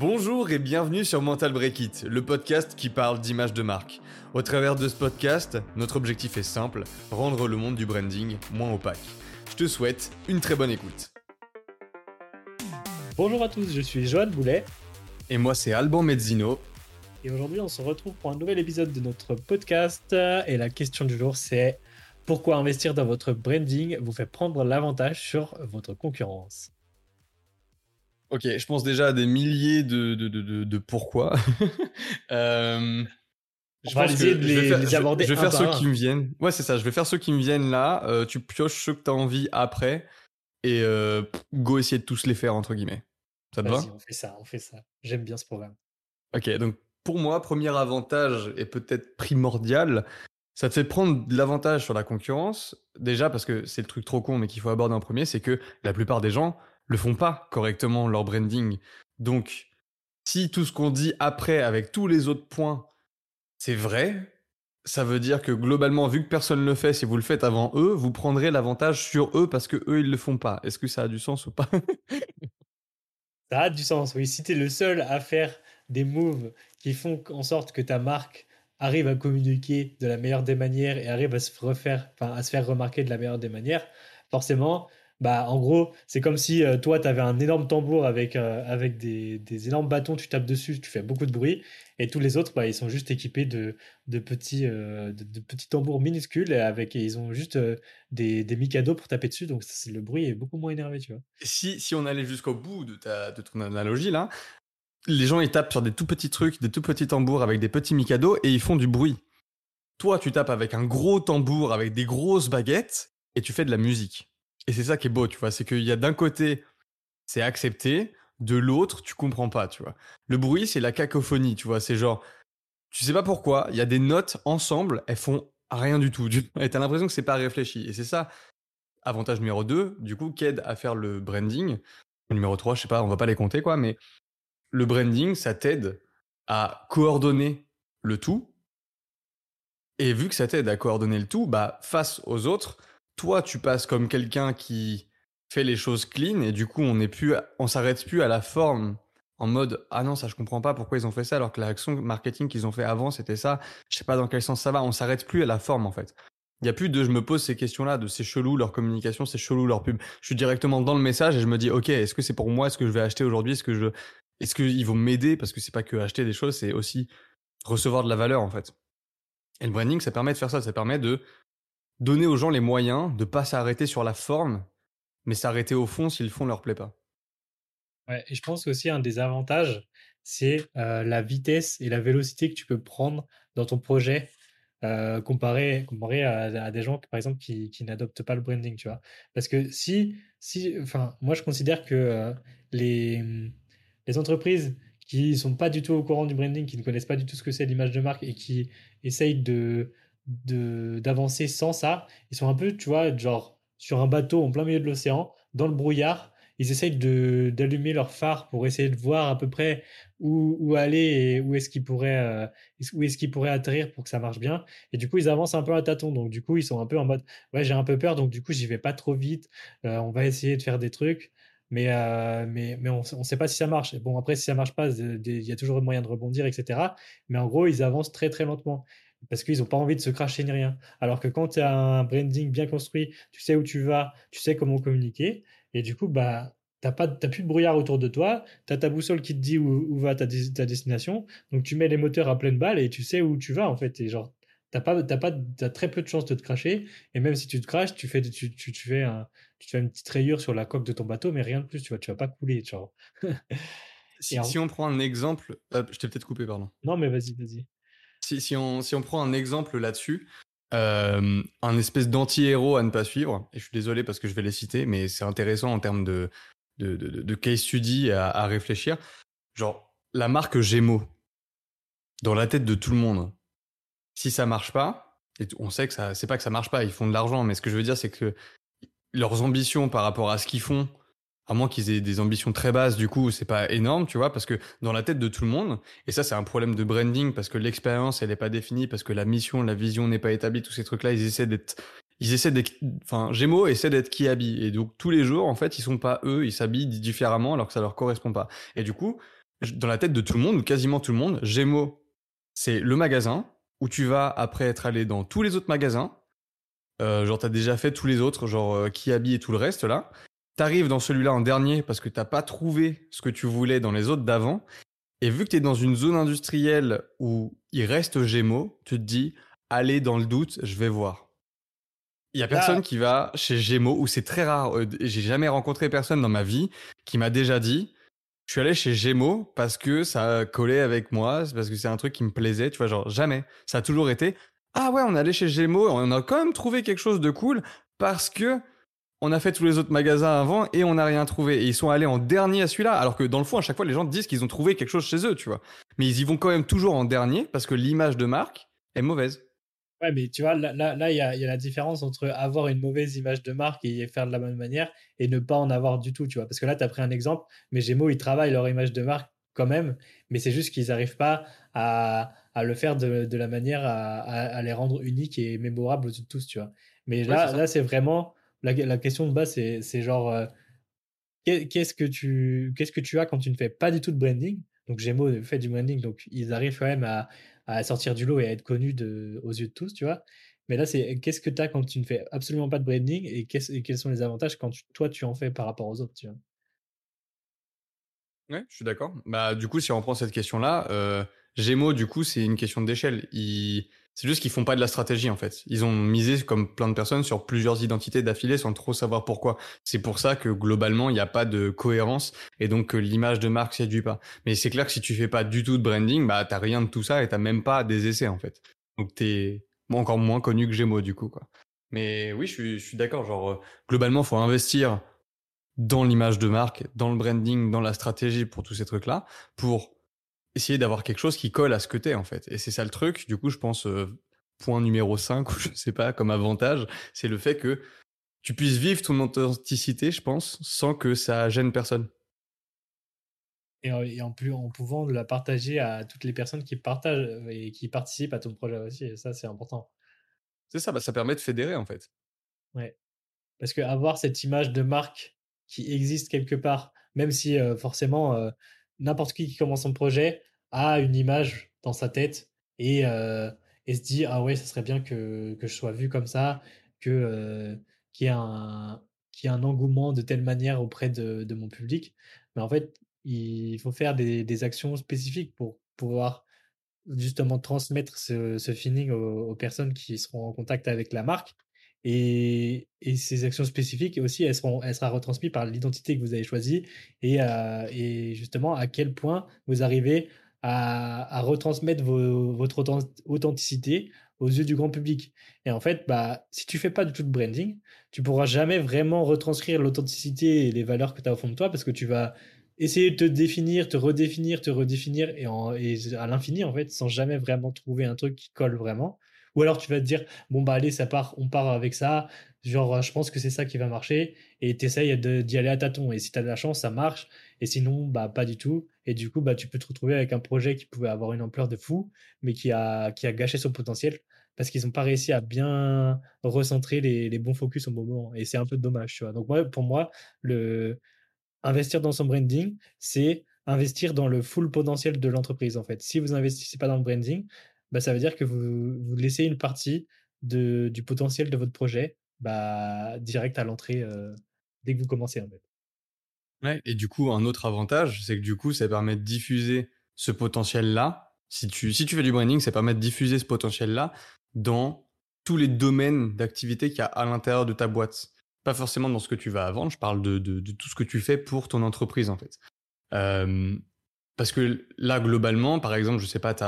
Bonjour et bienvenue sur Mental Break It, le podcast qui parle d'image de marque. Au travers de ce podcast, notre objectif est simple, rendre le monde du branding moins opaque. Je te souhaite une très bonne écoute. Bonjour à tous, je suis Johan Boulet. Et moi c'est Alban Mezzino. Et aujourd'hui on se retrouve pour un nouvel épisode de notre podcast. Et la question du jour c'est pourquoi investir dans votre branding vous fait prendre l'avantage sur votre concurrence? Ok, je pense déjà à des milliers de, de, de, de, pourquoi. euh, je vais essayer de les, faire, aborder. Je, vais faire ceux qui me viennent. Ouais, c'est ça. Je vais faire ceux qui me viennent là. Euh, tu pioches ceux que tu as envie après. Et euh, go essayer de tous les faire, entre guillemets. Ça te va? On fait ça, on fait ça. J'aime bien ce programme. Ok, donc pour moi, premier avantage et peut-être primordial, ça te fait prendre de l'avantage sur la concurrence. Déjà parce que c'est le truc trop con, mais qu'il faut aborder en premier, c'est que la plupart des gens le font pas correctement leur branding. Donc, si tout ce qu'on dit après avec tous les autres points, c'est vrai, ça veut dire que globalement, vu que personne ne le fait, si vous le faites avant eux, vous prendrez l'avantage sur eux parce que eux ils le font pas. Est-ce que ça a du sens ou pas? Ça a du sens, oui. Si tu es le seul à faire des moves qui font en sorte que ta marque arrive à communiquer de la meilleure des manières et arrive à se refaire, à se faire remarquer de la meilleure des manières, forcément, bah, en gros, c'est comme si euh, toi, tu avais un énorme tambour avec, euh, avec des, des, énormes bâtons, tu tapes dessus, tu fais beaucoup de bruit, et tous les autres, bah, ils sont juste équipés de, de, petits, euh, de, petits tambours minuscules, et avec, ils ont juste des, des micados pour taper dessus, donc le bruit est beaucoup moins énervé, tu vois. Si, si on allait jusqu'au bout de, ta, de ton analogie, là, les gens, ils tapent sur des tout petits trucs, des tout petits tambours avec des petits micados, et ils font du bruit. Toi, tu tapes avec un gros tambour, avec des grosses baguettes, et tu fais de la musique. Et c'est ça qui est beau, tu vois. C'est qu'il y a d'un côté, c'est accepté, de l'autre, tu comprends pas, tu vois. Le bruit, c'est la cacophonie, tu vois. C'est genre, tu sais pas pourquoi, il y a des notes ensemble, elles font rien du tout. Et t'as l'impression que c'est pas réfléchi. Et c'est ça, avantage numéro 2, du coup, qu'aide à faire le branding. Numéro 3, je sais pas, on va pas les compter, quoi, mais le branding, ça t'aide à coordonner le tout. Et vu que ça t'aide à coordonner le tout, bah, face aux autres, toi, tu passes comme quelqu'un qui fait les choses clean et du coup, on n'est plus, on s'arrête plus à la forme en mode ah non ça je comprends pas pourquoi ils ont fait ça alors que l'action marketing qu'ils ont fait avant c'était ça. Je sais pas dans quel sens ça va. On s'arrête plus à la forme en fait. Il y a plus de je me pose ces questions là de c'est chelou leur communication c'est chelou leur pub. Je suis directement dans le message et je me dis ok est-ce que c'est pour moi est-ce que je vais acheter aujourd'hui? Est-ce que je est-ce qu'ils vont m'aider? Parce que c'est pas que acheter des choses c'est aussi recevoir de la valeur en fait. Et le branding ça permet de faire ça. Ça permet de donner aux gens les moyens de pas s'arrêter sur la forme, mais s'arrêter au fond si le fond leur plaît pas. Ouais, et je pense aussi un des avantages, c'est euh, la vitesse et la vélocité que tu peux prendre dans ton projet euh, comparé, comparé à, des gens, par exemple, qui, qui n'adoptent pas le branding, tu vois. Parce que si, si, enfin, moi, je considère que euh, les, les entreprises qui sont pas du tout au courant du branding, qui ne connaissent pas du tout ce que c'est l'image de marque et qui essayent de, d'avancer sans ça. Ils sont un peu, tu vois, genre sur un bateau en plein milieu de l'océan, dans le brouillard. Ils essayent d'allumer leur phare pour essayer de voir à peu près où, où aller et où est-ce qu'ils pourraient, euh, où est-ce qu'ils pourraient atterrir pour que ça marche bien. Et du coup, ils avancent un peu à tâtons. Donc, du coup, ils sont un peu en mode, ouais, j'ai un peu peur. Donc, du coup, j'y vais pas trop vite. Euh, on va essayer de faire des trucs. Mais, euh, mais, mais on ne sait pas si ça marche. bon, après, si ça marche pas, il y a toujours moyen de rebondir, etc. Mais en gros, ils avancent très, très lentement parce qu'ils n'ont pas envie de se cracher ni rien. Alors que quand tu as un branding bien construit, tu sais où tu vas, tu sais comment communiquer, et du coup, bah, tu n'as plus de brouillard autour de toi, tu as ta boussole qui te dit où, va ta, ta, destination, donc tu mets les moteurs à pleine balle et tu sais où tu vas en fait. Et genre, tu pas, pas, as très peu de chances de te cracher, et même si tu te craches, tu fais, tu, tu, tu fais, un, tu fais une petite rayure sur la coque de ton bateau, mais rien de plus, tu vois, tu vas pas couler. Genre. si, si, on prend un exemple, je t'ai peut-être coupé, pardon. Non, mais vas-y, vas-y. Si, on, si on prend un exemple là-dessus, euh, un espèce d'anti-héros à ne pas suivre, et je suis désolé parce que je vais les citer, mais c'est intéressant en termes de, de, case study à, à, réfléchir. Genre, la marque Gémeaux, dans la tête de tout le monde, si ça marche pas, et on sait que ça, c'est pas que ça marche pas, ils font de l'argent, mais ce que je veux dire, c'est que leurs ambitions par rapport à ce qu'ils font, à moins qu'ils aient des ambitions très basses, du coup, c'est pas énorme, tu vois, parce que dans la tête de tout le monde, et ça, c'est un problème de branding parce que l'expérience, elle n'est pas définie, parce que la mission, la vision n'est pas établie, tous ces trucs-là, ils essaient d'être, ils essaient d'être, enfin, Gémeaux essaie d'être qui habille. Et donc, tous les jours, en fait, ils sont pas eux, ils s'habillent différemment alors que ça leur correspond pas. Et du coup, dans la tête de tout le monde, ou quasiment tout le monde, Gémeaux, c'est le magasin où tu vas après être allé dans tous les autres magasins. Euh, genre, t'as déjà fait tous les autres, genre euh, Kiabi et tout le reste là. T'arrives dans celui-là en dernier parce que t'as pas trouvé ce que tu voulais dans les autres d'avant. Et vu que t'es dans une zone industrielle où il reste Gémeaux, tu te dis, allez dans le doute, je vais voir. Il y a personne qui va chez Gémeaux, où c'est très rare. Euh, j'ai jamais rencontré personne dans ma vie qui m'a déjà dit, je suis allé chez Gémeaux parce que ça collait avec moi, parce que c'est un truc qui me plaisait, tu vois, genre jamais. Ça a toujours été ah ouais, on est allé chez Gémeaux, on a quand même trouvé quelque chose de cool parce que on a fait tous les autres magasins avant et on n'a rien trouvé. Et ils sont allés en dernier à celui-là, alors que dans le fond, à chaque fois, les gens disent qu'ils ont trouvé quelque chose chez eux, tu vois. Mais ils y vont quand même toujours en dernier parce que l'image de marque est mauvaise. Ouais, mais tu vois, là, là, il y a, y a, la différence entre avoir une mauvaise image de marque et faire de la même manière et ne pas en avoir du tout, tu vois. Parce que là, tu as pris un exemple, mais Gémeaux, ils travaillent leur image de marque quand même, mais c'est juste qu'ils n'arrivent pas à, à, le faire de, de la manière à, à, les rendre uniques et mémorables aux tous, tu vois. Mais là, là c'est vraiment, la, question de base, c'est genre, euh, qu'est-ce que, tu, qu'est-ce que tu as quand tu ne fais pas du tout de branding? Donc Gémeaux fait du branding, donc ils arrivent quand même à, sortir du lot et à être connus aux yeux de tous, tu vois. Mais là, c'est qu'est-ce que tu as quand tu ne fais absolument pas de branding et, quels sont les avantages quand toi, tu en fais par rapport aux autres, tu vois? Ouais, je suis d'accord. Bah, du coup, si on prend cette question-là, euh, Gémeaux, du coup, c'est une question d'échelle. C'est juste qu'ils font pas de la stratégie en fait. Ils ont misé, comme plein de personnes, sur plusieurs identités d'affilée sans trop savoir pourquoi. C'est pour ça que globalement, il n'y a pas de cohérence et donc l'image de marque séduit pas. Mais c'est clair que si tu fais pas du tout de branding, bah t'as rien de tout ça et t'as même pas des essais en fait. Donc t'es encore moins connu que Gémeaux du coup quoi. Mais oui, je suis, je suis d'accord. Genre euh, globalement, faut investir dans l'image de marque, dans le branding, dans la stratégie pour tous ces trucs là, pour essayer d'avoir quelque chose qui colle à ce que t'es en fait. Et c'est ça le truc. Du coup, je pense euh, point numéro 5 ou je sais pas comme avantage, c'est le fait que tu puisses vivre ton authenticité, je pense, sans que ça gêne personne. Et, en plus en pouvant la partager à toutes les personnes qui partagent euh, et qui participent à ton projet aussi. Et ça, c'est important. C'est ça, bah, ça permet de fédérer en fait. Ouais. Parce que avoir cette image de marque qui existe quelque part, même si euh, forcément n'importe qui qui commence son projet a une image dans sa tête et, euh, et se dit ah ouais ça serait bien que, que je sois vu comme ça que euh, qu'il y ait un qu'il y ait un engouement de telle manière auprès de, mon public. Mais en fait il faut faire des, des, actions spécifiques pour pouvoir justement transmettre ce, ce feeling aux, personnes qui seront en contact avec la marque. Et, et, ces actions spécifiques aussi, elles, seront, elles sera retransmises par l'identité que vous avez choisie et, euh, et, justement à quel point vous arrivez à, retransmettre votre authenticité aux yeux du grand public. Et en fait, bah, si tu fais pas du tout de branding, tu pourras jamais vraiment retranscrire l'authenticité et les valeurs que tu as au fond de toi parce que tu vas essayer de te définir, te redéfinir, te redéfinir et, à l'infini en fait, sans jamais vraiment trouver un truc qui colle vraiment. Ou alors tu vas te dire, bon bah allez, ça part, on part avec ça, genre je pense que c'est ça qui va marcher, et tu essayes d'y aller à tâtons. Et si tu as de la chance, ça marche, et sinon, bah pas du tout. Et du coup, bah tu peux te retrouver avec un projet qui pouvait avoir une ampleur de fou, mais qui a, qui a gâché son potentiel parce qu'ils n'ont pas réussi à bien recentrer les, bons focus au moment. Et c'est un peu dommage, tu vois. Donc moi, pour moi, investir dans son branding, c'est investir dans le full potentiel de l'entreprise en fait. Si vous investissez pas dans le branding, bah, ça veut dire que vous, vous laissez une partie de, du potentiel de votre projet bah, direct à l'entrée euh, dès que vous commencez en fait. Ouais, et du coup, un autre avantage, c'est que du coup, ça permet de diffuser ce potentiel-là. Si tu, si tu fais du branding, ça permet de diffuser ce potentiel-là dans tous les domaines d'activité qu'il y a à l'intérieur de ta boîte. Pas forcément dans ce que tu vas vendre, je parle de, tout ce que tu fais pour ton entreprise en fait. Euh, parce que là, globalement, par exemple, je sais pas, tu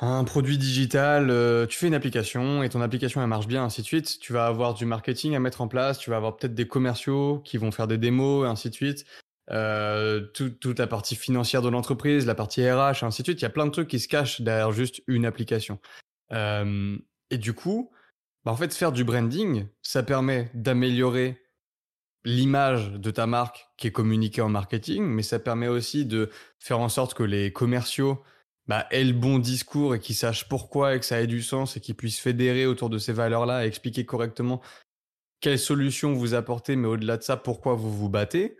un produit digital, euh, tu fais une application et ton application elle marche bien, ainsi de suite. Tu vas avoir du marketing à mettre en place, tu vas avoir peut-être des commerciaux qui vont faire des démos, ainsi de suite. Euh, toute la partie financière de l'entreprise, la partie RH, ainsi de suite. Il y a plein de trucs qui se cachent derrière juste une application. Euh, et du coup, bah en fait, faire du branding, ça permet d'améliorer l'image de ta marque qui est communiquée en marketing, mais ça permet aussi de faire en sorte que les commerciaux bah, le bon discours et qu'ils sachent pourquoi et que ça ait du sens et qu'ils puissent fédérer autour de ces valeurs-là et expliquer correctement quelles solutions vous apportez, mais au-delà de ça, pourquoi vous vous battez.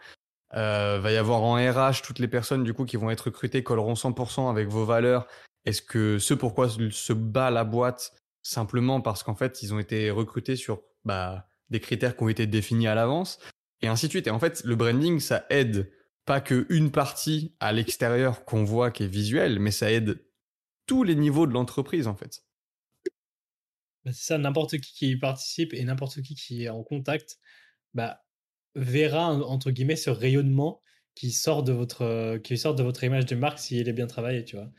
Euh, va y avoir en RH toutes les personnes du coup qui vont être recrutées colleront 100% avec vos valeurs. Est-ce que ce pourquoi se bat la boîte simplement parce qu'en fait ils ont été recrutés sur bah, des critères qui ont été définis à l'avance et ainsi de suite. Et en fait le branding ça aide pas que une partie à l'extérieur qu'on voit qui est visuelle, mais ça aide tous les niveaux de l'entreprise en fait. Bah, c'est ça, n'importe qui qui y participe et n'importe qui qui est en contact, bah, verra entre guillemets ce rayonnement qui sort de votre qui sort de votre image de marque si elle est bien travaillée, tu vois.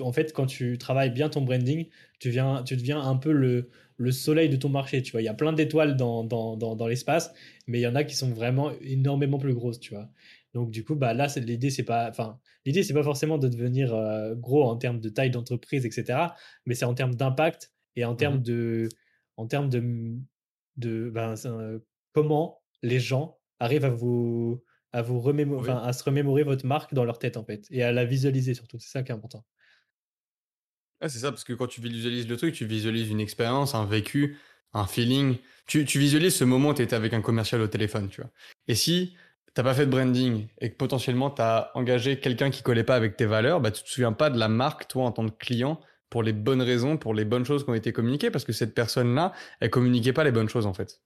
En fait, quand tu travailles bien ton branding, tu, viens, tu deviens un peu le, le soleil de ton marché, tu vois. Il y a plein d'étoiles dans, dans l'espace, mais il y en a qui sont vraiment énormément plus grosses, tu vois. Donc du coup, bah là, l'idée c'est pas, enfin, l'idée c'est pas forcément de devenir euh, gros en termes de taille d'entreprise, etc. Mais c'est en termes d'impact et en termes mmh de, en termes de, de, ben, euh, comment les gens arrivent à vous, à vous remémorer, à se remémorer votre marque dans leur tête en fait et à la visualiser surtout. C'est ça qui est important. c'est ça, parce que quand tu visualises le truc, tu visualises une expérience, un vécu, un feeling. Tu, tu visualises ce moment où tu étais avec un commercial au téléphone, tu vois. Et si t'as pas fait de branding et que potentiellement tu as engagé quelqu'un qui collait pas avec tes valeurs, bah tu te souviens pas de la marque, toi, en tant que client, pour les bonnes raisons, pour les bonnes choses qui ont été communiquées, parce que cette personne-là, elle communiquait pas les bonnes choses, en fait.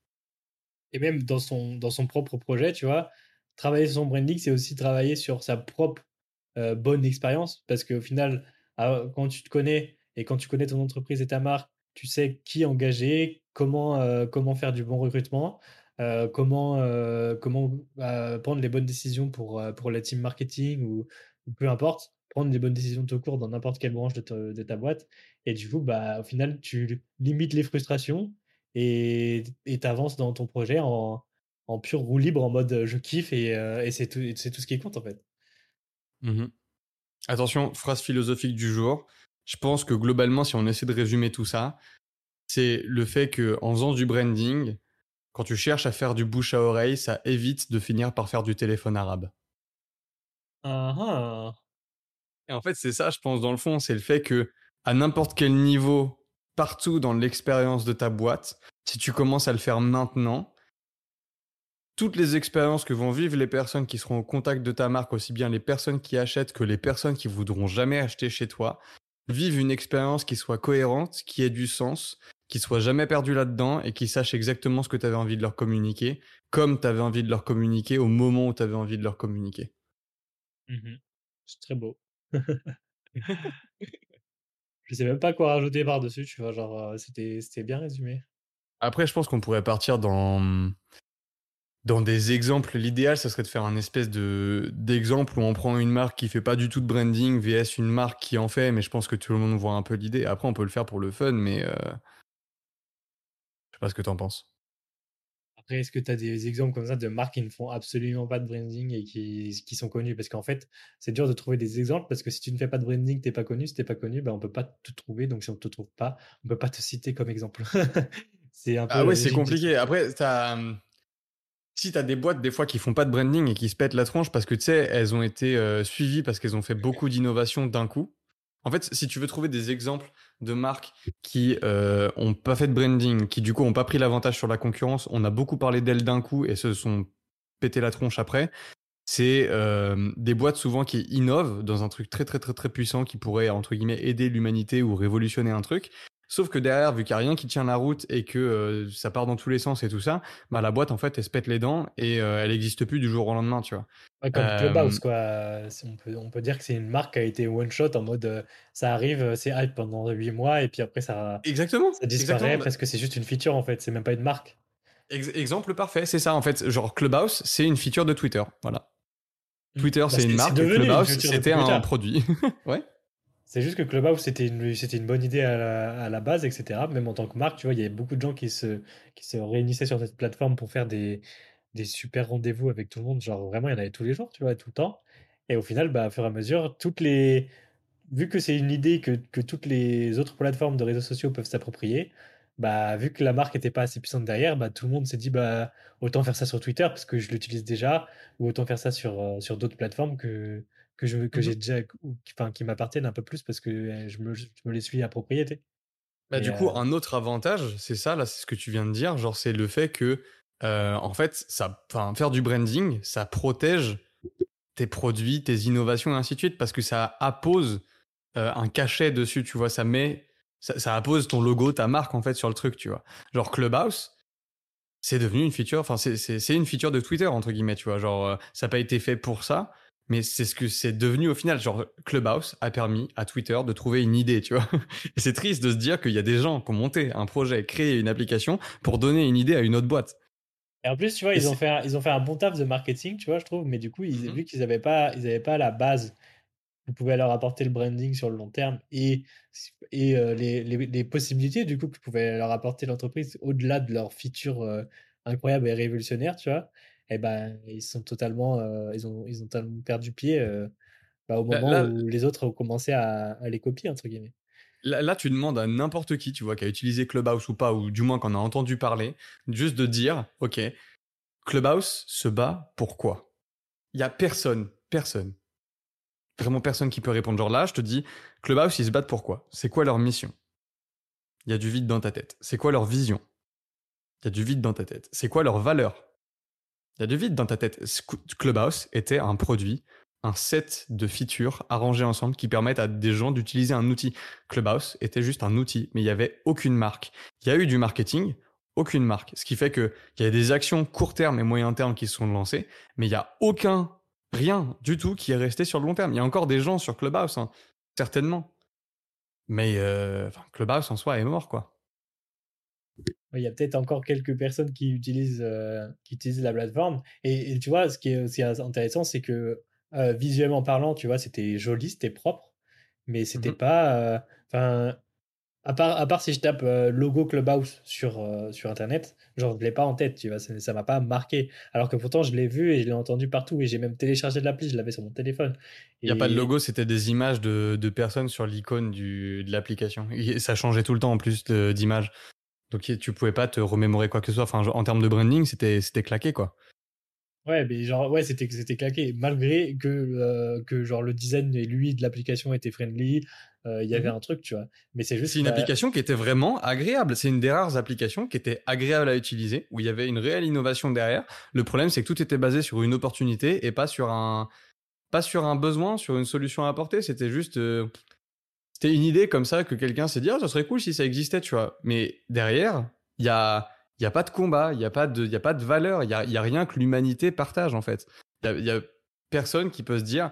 Et même dans son, dans son propre projet, tu vois, travailler sur son branding, c'est aussi travailler sur sa propre euh, bonne expérience, parce qu'au final, ah, quand tu te connais et quand tu connais ton entreprise et ta marque, tu sais qui engager, comment, euh, comment faire du bon recrutement, euh, comment, euh, comment euh, prendre les bonnes décisions pour, pour la team marketing ou, peu importe, prendre des bonnes décisions tout court dans n'importe quelle branche de, ta boîte. Et du coup, bah, au final, tu limites les frustrations et tu avances dans ton projet en, en pure roue libre, en mode je kiffe et, et c'est tout, tout, ce qui compte en fait. Mmh Attention, phrase philosophique du jour. Je pense que globalement, si on essaie de résumer tout ça, c'est le fait que en faisant du branding, quand tu cherches à faire du bouche à oreille, ça évite de finir par faire du téléphone arabe. Ah, ah. Et en fait, c'est ça, je pense, dans le fond, c'est le fait que à n'importe quel niveau, partout dans l'expérience de ta boîte, si tu commences à le faire maintenant, toutes les expériences que vont vivre les personnes qui seront au contact de ta marque, aussi bien les personnes qui achètent que les personnes qui voudront jamais acheter chez toi, vivent une expérience qui soit cohérente, qui ait du sens, qui soient jamais perdus là-dedans et qui sachent exactement ce que tu avais envie de leur communiquer, comme tu avais envie de leur communiquer au moment où tu avais envie de leur communiquer. Mmh c'est très beau. je sais même pas quoi rajouter par-dessus, tu vois, genre, euh, c'était, c'était bien résumé. Après, je pense qu'on pourrait partir dans, dans des exemples. L'idéal, ce serait de faire un espèce de, d'exemple où on prend une marque qui fait pas du tout de branding vs une marque qui en fait, mais je pense que tout le monde voit un peu l'idée. Après, on peut le faire pour le fun, mais euh, sais pas ce que tu en penses. Après, est-ce que tu as des exemples comme ça de marques qui ne font absolument pas de branding et qui, qui sont connues? Parce qu'en fait, c'est dur de trouver des exemples parce que si tu ne fais pas de branding, tu n'es pas connu. Si tu n'es pas connu, ben, on ne peut pas te trouver. Donc, si on ne te trouve pas, on ne peut pas te citer comme exemple. c'est un peu. Ah ouais, c'est compliqué. Après, hum, si tu as des boîtes des fois qui font pas de branding et qui se pètent la tronche parce que tu sais, elles ont été euh, suivies parce qu'elles ont fait beaucoup d'innovations d'un coup. En fait, si tu veux trouver des exemples de marques qui euh, ont pas fait de branding, qui du coup ont pas pris l'avantage sur la concurrence, on a beaucoup parlé d'elles d'un coup et se sont pété la tronche après. C'est euh, des boîtes souvent qui innovent dans un truc très très très très puissant qui pourrait entre guillemets aider l'humanité ou révolutionner un truc. Sauf que derrière, vu qu'il n'y a rien qui tient la route et que euh, ça part dans tous les sens et tout ça, bah la boîte en fait elle se pète les dents et euh, elle n'existe plus du jour au lendemain, tu vois. comme Clubhouse quoi. On peut, on peut dire que c'est une marque qui a été one shot en mode euh, ça arrive, c'est hype pendant 8 mois et puis après ça, exactement, ça disparaît parce que c'est juste une feature en fait, c'est même pas une marque. exemple parfait, c'est ça en fait. Genre Clubhouse, c'est une feature de Twitter, voilà. Mmh. Twitter, bah, c'est une marque, Clubhouse, c'était un produit. ouais. C'est juste que Clubhouse, c'était une, une bonne idée à la, base, etc. Même en tant que marque, tu vois, il y avait beaucoup de gens qui se, réunissaient sur cette plateforme pour faire des, super rendez-vous avec tout le monde. Genre, vraiment, il y en avait tous les jours, tu vois, tout le temps. Et au final, bah, au fur et à mesure, toutes les... vu que c'est une idée que, que toutes les autres plateformes de réseaux sociaux peuvent s'approprier, bah, vu que la marque n'était pas assez puissante derrière, bah, tout le monde s'est dit bah, autant faire ça sur Twitter parce que je l'utilise déjà, ou autant faire ça sur, euh, sur d'autres plateformes que, que je que mmh j'ai déjà enfin qui m'appartiennent un peu plus parce que je me, je me les suis appropriés bah, du coup un autre avantage c'est ça là c'est ce que tu viens de dire genre c'est le fait que en fait ça enfin faire du branding ça protège tes produits, tes innovations et ainsi de suite parce que ça appose euh, un cachet dessus, tu vois, ça met, ça, ça, appose ton logo, ta marque en fait sur le truc, tu vois. Genre Clubhouse, c'est devenu une feature, enfin c'est une feature de Twitter entre guillemets, tu vois, genre ça n'a pas été fait pour ça, mais c'est ce que c'est devenu au final. Genre Clubhouse a permis à Twitter de trouver une idée, tu vois. Et c'est triste de se dire qu'il y a des gens qui ont monté un projet, créé une application pour donner une idée à une autre boîte. Et en plus, tu vois, ils ont, fait un, ils ont fait un bon taf de marketing, tu vois, je trouve, mais du coup, ils, mmh vu qu'ils n'avaient pas, ils pas la base vous pouvez leur apporter le branding sur le long terme et, et euh, les, les, possibilités du coup que pouvait leur apporter l'entreprise au-delà de leurs features euh, incroyables et révolutionnaires, tu vois, eh ben ils sont totalement, euh, ils ont, ils ont totalement perdu pied bah, au moment où les autres ont commencé à, à, les copier entre guillemets. Là, là, tu demandes à n'importe qui, tu vois, qui a utilisé Clubhouse ou pas, ou du moins qu'on a entendu parler, juste de dire, ok, Clubhouse se bat pourquoi Il y a personne, personne vraiment personne qui peut répondre. Genre là, je te dis, Clubhouse, ils se battent pourquoi C'est quoi leur mission? Il y a du vide dans ta tête. C'est quoi leur vision? Il y a du vide dans ta tête. C'est quoi leur valeur? Il y a du vide dans ta tête. Clubhouse était un produit, un set de features arrangées ensemble qui permettent à des gens d'utiliser un outil. Clubhouse était juste un outil, mais il n'y avait aucune marque. Il y a eu du marketing, aucune marque. Ce qui fait qu'il y a des actions court terme et moyen terme qui sont lancées, mais il n'y a aucun rien du tout qui est resté sur le long terme. Il y a encore des gens sur Clubhouse, hein, certainement. Mais euh, Clubhouse en soi est mort, quoi. Il y a peut-être encore quelques personnes qui utilisent, euh, qui utilisent la plateforme. Et, tu vois, ce qui est aussi intéressant, c'est que euh, visuellement parlant, tu vois, c'était joli, c'était propre, mais c'était mmh pas. Enfin, à part, à part si je tape euh, logo Clubhouse sur, euh, sur Internet, genre, je ne l'ai pas en tête, tu vois, ça ne m'a pas marqué. Alors que pourtant, je l'ai vu et je l'ai entendu partout et j'ai même téléchargé de l'appli, je l'avais sur mon téléphone. Il n'y a pas de logo, c'était des images de, de personnes sur l'icône de l'application. Ça changeait tout le temps en plus d'images. Donc tu pouvais pas te remémorer quoi que ce soit. Enfin, en termes de branding, c'était claqué, quoi. Ouais, mais genre, ouais, c'était, c'était claqué. Malgré que, euh, que genre, le design et lui de l'application était friendly, euh, il y avait mmh un truc, tu vois. Mais c'est juste. C'est une application qui était vraiment agréable. C'est une des rares applications qui était agréable à utiliser, où il y avait une réelle innovation derrière. Le problème, c'est que tout était basé sur une opportunité et pas sur un, pas sur un besoin, sur une solution à apporter. C'était juste. Euh, c'était une idée comme ça que quelqu'un s'est dit, ah, ça serait cool si ça existait, tu vois. Mais derrière, il y a n'y a pas de combat, il n'y a, pas de, y a pas de valeur, il n'y a, y a, rien que l'humanité partage en fait. Il n'y a, personne qui peut se dire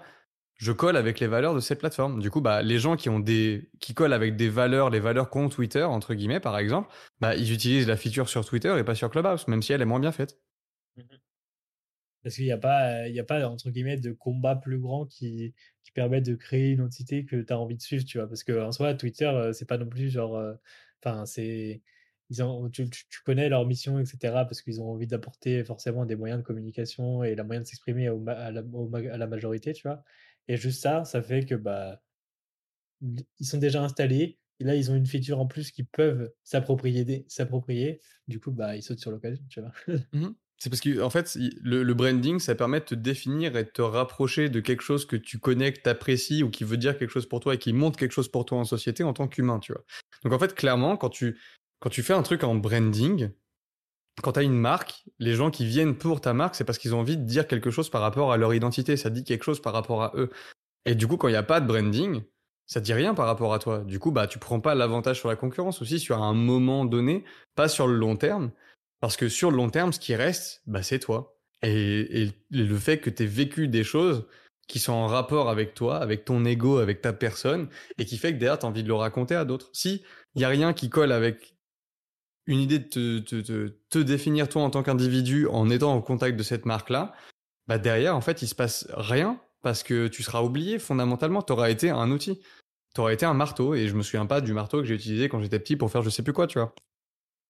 je colle avec les valeurs de cette plateforme. Du coup, bah, les gens qui, ont des, qui collent avec des valeurs, les valeurs qu'ont Twitter, entre guillemets, par exemple, bah, ils utilisent la feature sur Twitter et pas sur Clubhouse, même si elle est moins bien faite. Mmh Parce qu'il n'y a, pas, il a pas, entre guillemets, de combat plus grand qui, permet de créer une entité que tu as envie de suivre, tu vois? Parce qu'en soi, Twitter, c'est pas non plus genre. Enfin, c'est ils ont, tu, connais leur mission, etc., parce qu'ils ont envie d'apporter forcément des moyens de communication et la moyen de s'exprimer à, la, majorité, tu vois? Et juste ça, ça fait que bah, ils sont déjà installés, et là, ils ont une feature en plus qui peuvent s'approprier, s'approprier. Du coup, bah, ils sautent sur l'occasion, tu vois? Mmh C'est parce que en fait, le, branding, ça permet de te définir et de te rapprocher de quelque chose que tu connais, que tu apprécies ou qui veut dire quelque chose pour toi et qui montre quelque chose pour toi en société en tant qu'humain, tu vois. Donc en fait, clairement, quand tu quand tu fais un truc en branding, quand tu as une marque, les gens qui viennent pour ta marque, c'est parce qu'ils ont envie de dire quelque chose par rapport à leur identité, ça dit quelque chose par rapport à eux. Et du coup, quand il n'y a pas de branding, ça dit rien par rapport à toi. Du coup, bah, tu prends pas l'avantage sur la concurrence aussi sur un moment donné, pas sur le long terme. Parce que sur le long terme, ce qui reste, bah, c'est toi. Et, et, le fait que tu aies vécu des choses qui sont en rapport avec toi, avec ton ego, avec ta personne, et qui fait que derrière, tu as envie de le raconter à d'autres. Si il y a rien qui colle avec une idée de te, te, définir toi en tant qu'individu en étant en contact de cette marque-là, bah derrière, en fait, il se passe rien parce que tu seras oublié fondamentalement. Tu auras été un outil. Tu auras été un marteau et je me souviens pas du marteau que j'ai utilisé quand j'étais petit pour faire je sais plus quoi, tu vois.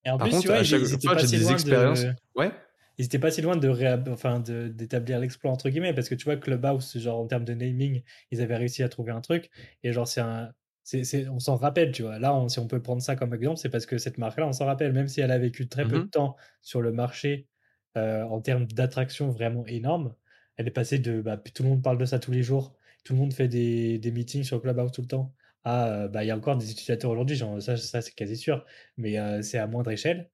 Et en Par plus, contre, tu vois, j'ai des expériences. Ouais. Ils étaient pas si loin de enfin d'établir l'exploit entre guillemets parce que tu vois Clubhouse genre en termes de naming ils avaient réussi à trouver un truc et genre c'est un on s'en rappelle, tu vois. Là, si on peut prendre ça comme exemple, c'est parce que cette marque-là, on s'en rappelle, même si elle a vécu très peu de mmh temps sur le marché euh, en termes d'attraction vraiment énorme, elle est passée de bah, tout le monde parle de ça tous les jours, tout le monde fait des, meetings sur Clubhouse tout le temps, à euh, bah, il y a encore des utilisateurs aujourd'hui, ça, ça c'est quasi sûr, mais c'est à moindre échelle.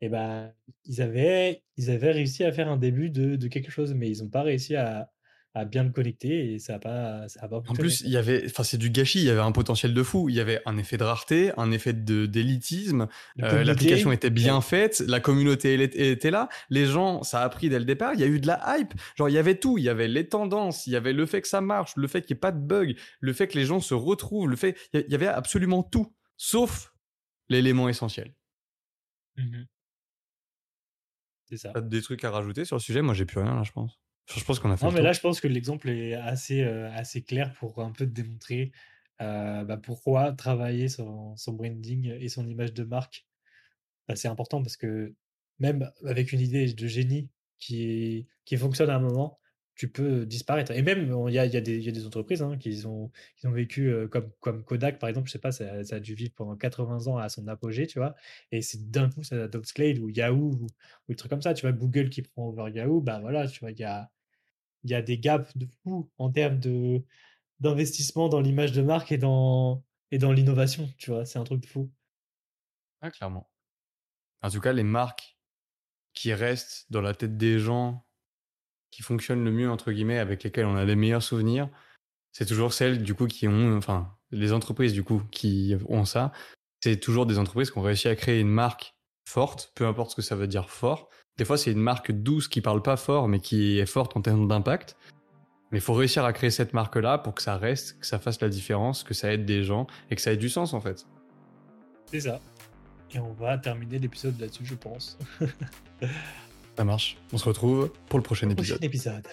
Et ben ils, avaient, ils avaient réussi à faire un début de, quelque chose, mais ils n'ont pas réussi à, à bien le connecter et ça n'a pas, ça a pas En plus, il y avait, enfin, c'est du gâchis. Il y avait un potentiel de fou. Il y avait un effet de rareté, un effet de d'élitisme. Euh, L'application était bien faite, la communauté elle était était là, les gens, ça a pris dès le départ. Il y a eu de la hype. Genre, il y avait tout. Il y avait les tendances, il y avait le fait que ça marche, le fait qu'il n'y ait pas de bug, le fait que les gens se retrouvent, le fait, il y avait absolument tout, sauf l'élément essentiel. Mhm. C'est ça. Des trucs à rajouter sur le sujet Moi, j'ai plus rien là, je pense. Je pense qu'on a fait. Non, mais là, je pense que l'exemple est assez, euh, assez clair pour un peu démontrer euh, bah, pourquoi travailler son, son branding et son image de marque, bah, c'est important parce que même avec une idée de génie qui, qui fonctionne à un moment, tu peux disparaître. Et même, il y a, y a y a des entreprises hein, qui, ont, qui ont vécu euh, comme, comme Kodak, par exemple, je sais pas, ça, ça a dû vivre pendant 80 ans à son apogée, tu vois. Et c'est d'un coup, ça adopte Slade ou Yahoo ou, ou des trucs comme ça. Tu vois, Google qui prend over Yahoo, bah voilà, tu vois, il y a, il y a des gaps de fou en termes de d'investissement dans l'image de marque et dans et dans l'innovation, tu vois, c'est un truc de fou. Ah, clairement. En tout cas, les marques qui restent dans la tête des gens, qui fonctionnent le mieux entre guillemets, avec lesquelles on a les meilleurs souvenirs, c'est toujours celles du coup qui ont, enfin, les entreprises du coup qui ont ça. C'est toujours des entreprises qui ont réussi à créer une marque forte, peu importe ce que ça veut dire fort. Des fois, c'est une marque douce qui parle pas fort, mais qui est forte en termes d'impact. Mais il faut réussir à créer cette marque-là pour que ça reste, que ça fasse la différence, que ça aide des gens et que ça ait du sens en fait. C'est ça. Et on va terminer l'épisode là-dessus, je pense. Ça marche. On se retrouve pour le prochain épisode. Prochain épisode.